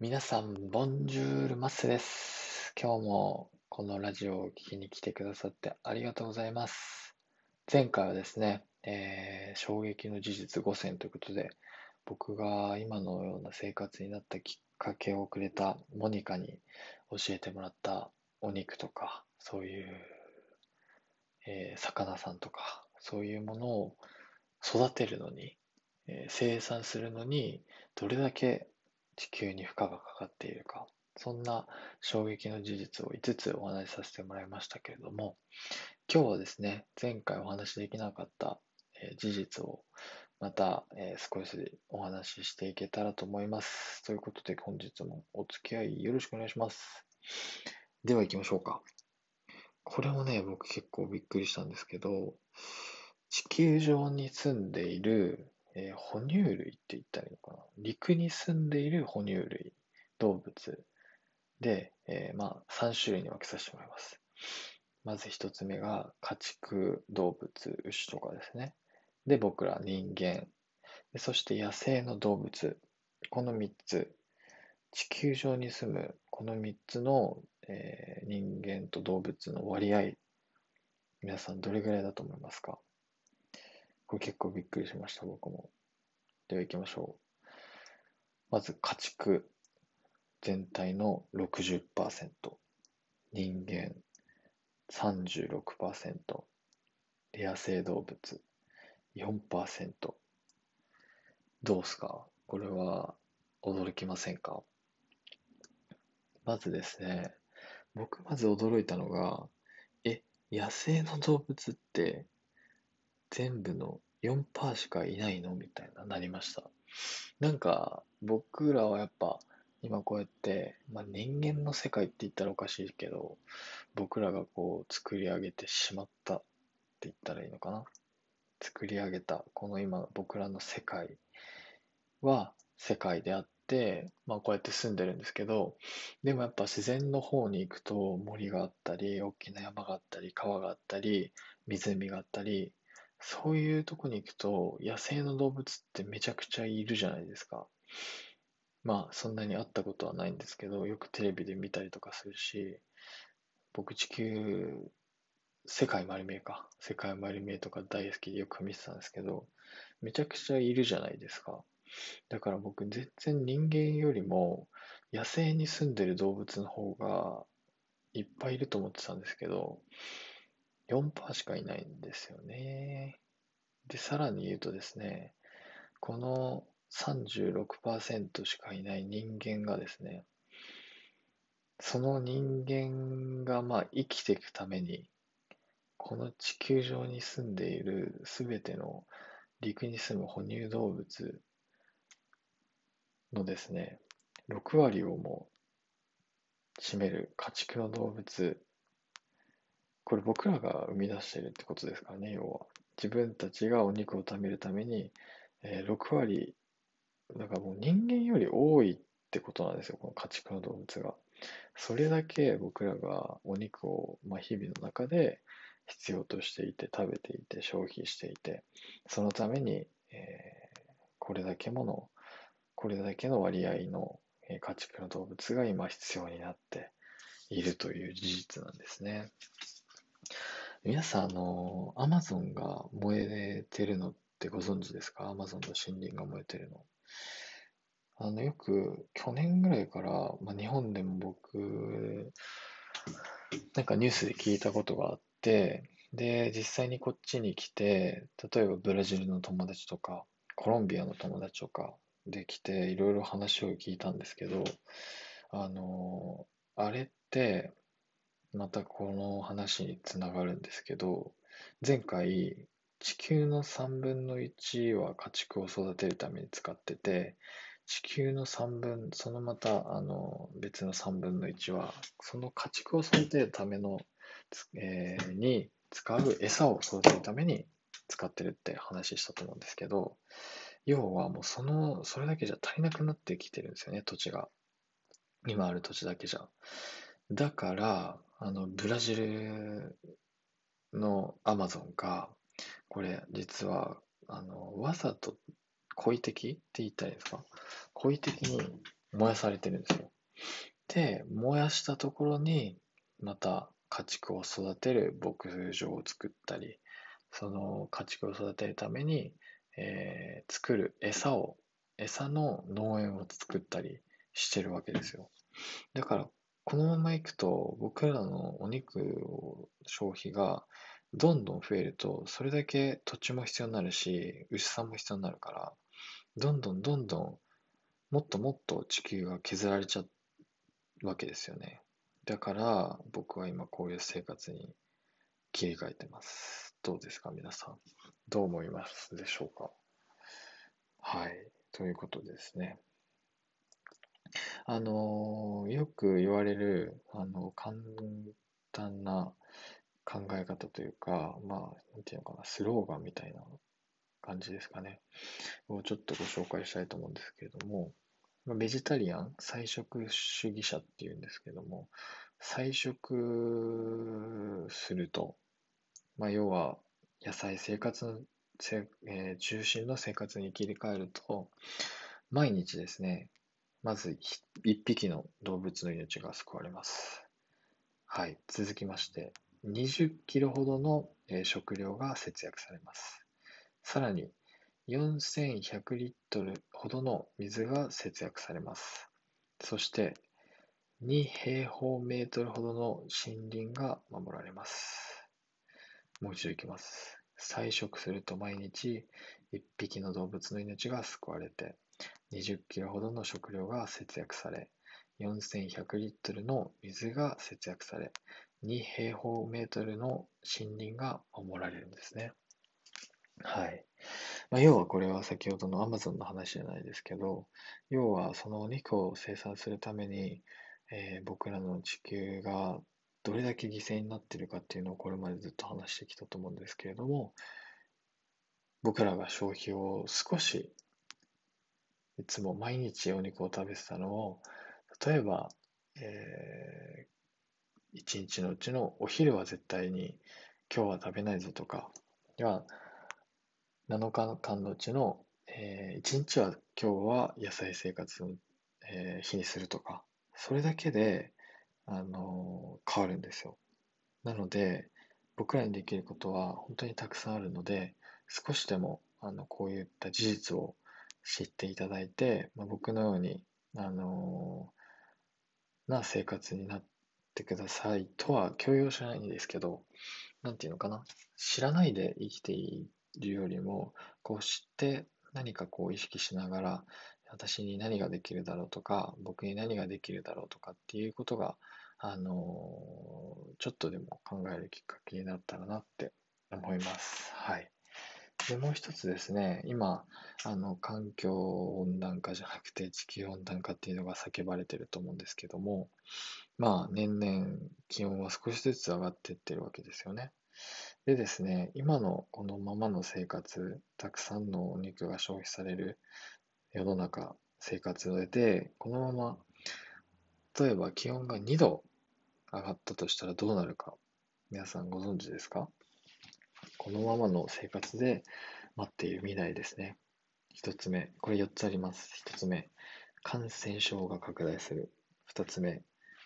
皆さん、ボンジュールマッセです。今日もこのラジオを聞きに来てくださってありがとうございます。前回はですね、えー衝撃の事実5選ということで、僕が今のような生活になったきっかけをくれたモニカに教えてもらったお肉とか、そういう、えー魚さんとか、そういうものを育てるのに、え生産するのに、どれだけ地球に負荷がかかっているか、そんな衝撃の事実を5つお話しさせてもらいましたけれども、今日はですね、前回お話しできなかった、え事実をまた、えー少しお話ししていけたらと思います。ということで本日もお付き合いよろしくお願いします。では行きましょうか。これもね、僕結構びっくりしたんですけど、地球上に住んでいる、えー哺乳類って言ったらいいのかな？陸に住んでいる哺乳類、動物で、えーまあ、3種類に分けさせてもらいます。まず1つ目が家畜動物、牛とかですね。で、僕ら人間。そして野生の動物。この3つ。地球上に住むこの3つの、えー人間と動物の割合。皆さんどれぐらいだと思いますか？これ結構びっくりしました、僕も。では行きましょう。まず家畜全体の60%。人間36%。で野生動物4%。どうすか？これは驚きませんか？まずですね、僕まず驚いたのが、え、野生の動物って全部の4%しかいないのみたいななりました。なんか僕らはやっぱ今こうやって、まあ、人間の世界って言ったらおかしいけど、僕らがこう作り上げてしまったって言ったらいいのかな。作り上げたこの今僕らの世界は世界であって、まあこうやって住んでるんですけど、でもやっぱ自然の方に行くと森があったり、大きな山があったり、川があったり、湖があったり、そういうとこに行くと野生の動物ってめちゃくちゃいるじゃないですか。まあそんなに会ったことはないんですけど、よくテレビで見たりとかするし、僕地球、世界マリメか。世界マリメとか大好きでよく見てたんですけど、めちゃくちゃいるじゃないですか。だから僕全然人間よりも野生に住んでる動物の方がいっぱいいると思ってたんですけど、4%しかいないんですよね。で、さらに言うとですね、この36%しかいない人間がですね、その人間がまあ生きていくために、この地球上に住んでいるすべての陸に住む哺乳動物のですね、6割をも占める家畜の動物、これ僕らが生み出してるってことですからね、要は。自分たちがお肉を食べるために、えー6割、だからもう人間より多いってことなんですよ、この家畜の動物が。それだけ僕らがお肉を、まあ、日々の中で必要としていて、食べていて、消費していて、そのために、えーこれだけもの、これだけの割合の、えー家畜の動物が今必要になっているという事実なんですね。皆さん、あの、アマゾンが燃えてるのってご存知ですか？アマゾンの森林が燃えてるの。あの、よく去年ぐらいから、まあ、日本でも僕、なんかニュースで聞いたことがあって、で、実際にこっちに来て、例えばブラジルの友達とか、コロンビアの友達とかで来て、いろいろ話を聞いたんですけど、あの、あれって、またこの話につながるんですけど、前回、地球の3分の1は家畜を育てるために使ってて、地球の3分、そのまた、あの、別の3分の1は、その家畜を育てるための、えーに使う餌を育てるために使ってるって話したと思うんですけど、要はもうその、それだけじゃ足りなくなってきてるんですよね、土地が。今ある土地だけじゃ。だから、あの、ブラジルのアマゾンが、これ実は、あの、わざと故意的って言ったらいいですか？故意的に燃やされてるんですよ。で、燃やしたところに、また家畜を育てる牧場を作ったり、その家畜を育てるために、えー、作る餌を、餌の農園を作ったりしてるわけですよ。だから、このままいくと、僕らのお肉を消費がどんどん増えると、それだけ土地も必要になるし、牛さんも必要になるから、どんどんどんどん、もっともっと地球が削られちゃうわけですよね。だから、僕は今こういう生活に切り替えてます。どうですか、皆さん？どう思いますでしょうか？はい。ということですね。あのよく言われる、あの、簡単な考え方というか、まあ、なんていうのかな、スローガンみたいな感じですかね。をちょっとご紹介したいと思うんですけれども、まあ、ベジタリアン、菜食主義者っていうんですけども、菜食すると、まあ、要は野菜生活の、えー、中心の生活に切り替えると、毎日ですね、まず一匹の動物の命が救われます。はい、続きまして、20キロほどの食料が節約されます。さらに、4100リットルほどの水が節約されます。そして、2平方メートルほどの森林が守られます。もう一度いきます。菜食すると毎日1匹の動物の命が救われて、20キロほどの食料が節約され、4100リットルの水が節約され、2平方メートルの森林が守られるんですね。はい。まあ、要はこれは先ほどのアマゾンの話じゃないですけど、要はそのお肉を生産するために、えー、僕らの地球がどれだけ犠牲になってるかっていうのをこれまでずっと話してきたと思うんですけれども、僕らが消費を少し、いつも毎日お肉を食べてたのを、例えば、えー、一日のうちのお昼は絶対に今日は食べないぞとか、は7日間のうちの、えー、1日は今日は野菜生活の、えー、日にするとか、それだけで、あのー、変わるんですよ。なので、僕らにできることは本当にたくさんあるので、少しでもあのこういった事実を知っていただいて、まあ、僕のように、あのな生活になってくださいとは強要しないんですけど、なんていうのかな。知らないで生きているよりも、こう知って何かこう意識しながら、私に何ができるだろうとか、僕に何ができるだろうとかっていうことが、あのちょっとでも考えるきっかけになったらなって思います。はい。で、もう一つですね、今、あの、環境温暖化じゃなくて地球温暖化っていうのが叫ばれてると思うんですけども、まあ、年々気温は少しずつ上がっていってるわけですよね。でですね、今のこのままの生活、たくさんのお肉が消費される世の中、生活で、このまま、例えば気温が2度上がったとしたらどうなるか、皆さんご存知ですか？このままの生活で待っている未来ですね。一つ目、これ4つあります。一つ目、感染症が拡大する。二つ目、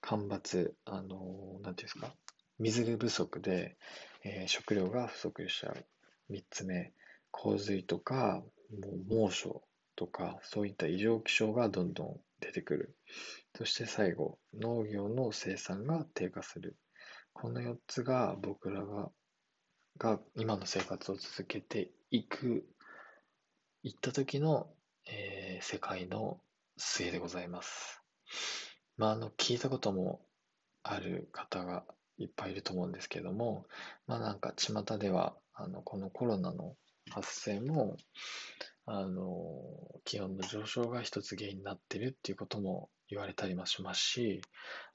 干ばつ、あの、なんていうんですか、水不足で、えー、食料が不足しちゃう。三つ目、洪水とか、もう猛暑とか、そういった異常気象がどんどん出てくる。そして最後、農業の生産が低下する。この4つが僕らがが今の生活を続けていく、いった時の、えー、世界の末でございます。まあ、あの、聞いたこともある方がいっぱいいると思うんですけども、まあなんか巷では、あの、このコロナの発生も、あの、気温の上昇が一つ原因になってるっていうことも言われたりもしますし、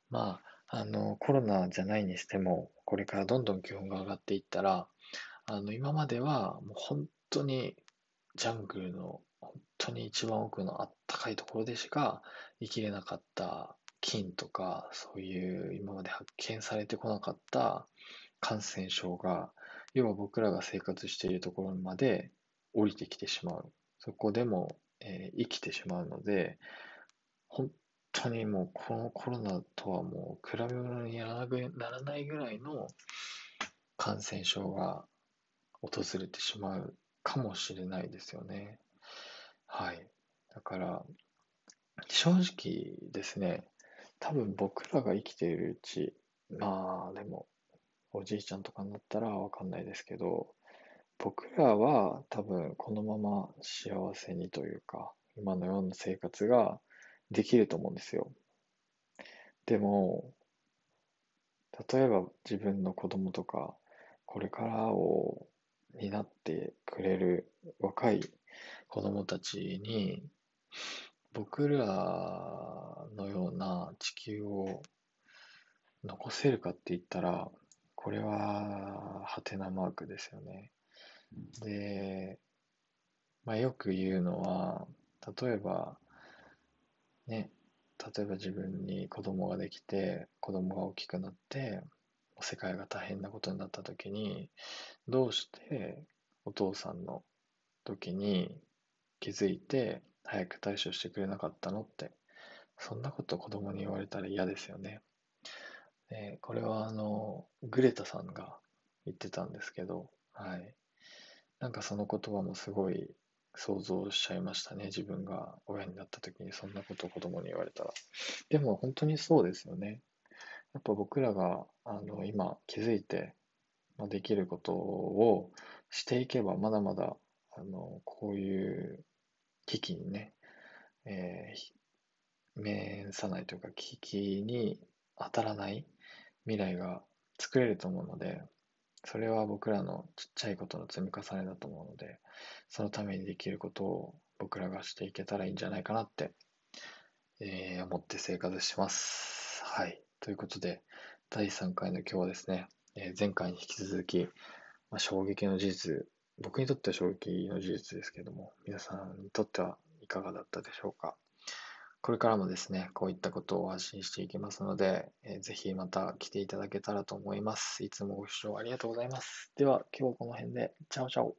まあ、あの、コロナじゃないにしても、これからどんどん気温が上がっていったら、あの、今まではもう本当にジャングルの本当に一番奥のあったかいところでしか生きれなかった菌とか、そういう今まで発見されてこなかった感染症が、要は僕らが生活しているところまで降りてきてしまう。そこでも、えー、生きてしまうので、本当にもうこのコロナとはもう比べ物にならないぐらいの感染症が訪れてしまうかもしれないですよね。はい。だから、正直ですね、多分僕らが生きているうち、まあでも、おじいちゃんとかになったらわかんないですけど、僕らは多分このまま幸せにというか、今のような生活ができると思うんですよ。でも、例えば自分の子供とか、これからを担ってくれる若い子供たちに、僕らのような地球を残せるかって言ったら、これは、ハテナマークですよね。で、まあ、よく言うのは、例えば、ね、例えば自分に子供ができて、子供が大きくなって、世界が大変なことになった時に、どうしてお父さんの時に気づいて早く対処してくれなかったのって、そんなこと子供に言われたら嫌ですよね。でこれはあの、グレタさんが言ってたんですけど、はい。なんかその言葉もすごい想像しちゃいましたね。自分が親になった時にそんなことを子供に言われたら。でも本当にそうですよね。やっぱ僕らがあの今気づいて、できることをしていけばまだまだあのこういう危機にね、えー、面さないというか危機に当たらない未来が作れると思うので、それは僕らのちっちゃいことの積み重ねだと思うので、そのためにできることを僕らがしていけたらいいんじゃないかなって、えー、思って生活します。はい。ということで、第3回の今日はですね、えー、前回に引き続き、まあ、衝撃の事実、僕にとっては衝撃の事実ですけども、皆さんにとってはいかがだったでしょうか。これからもですね、こういったことを発信していきますので、えー、ぜひまた来ていただけたらと思います。いつもご視聴ありがとうございます。では、今日はこの辺で、チャオチャオ。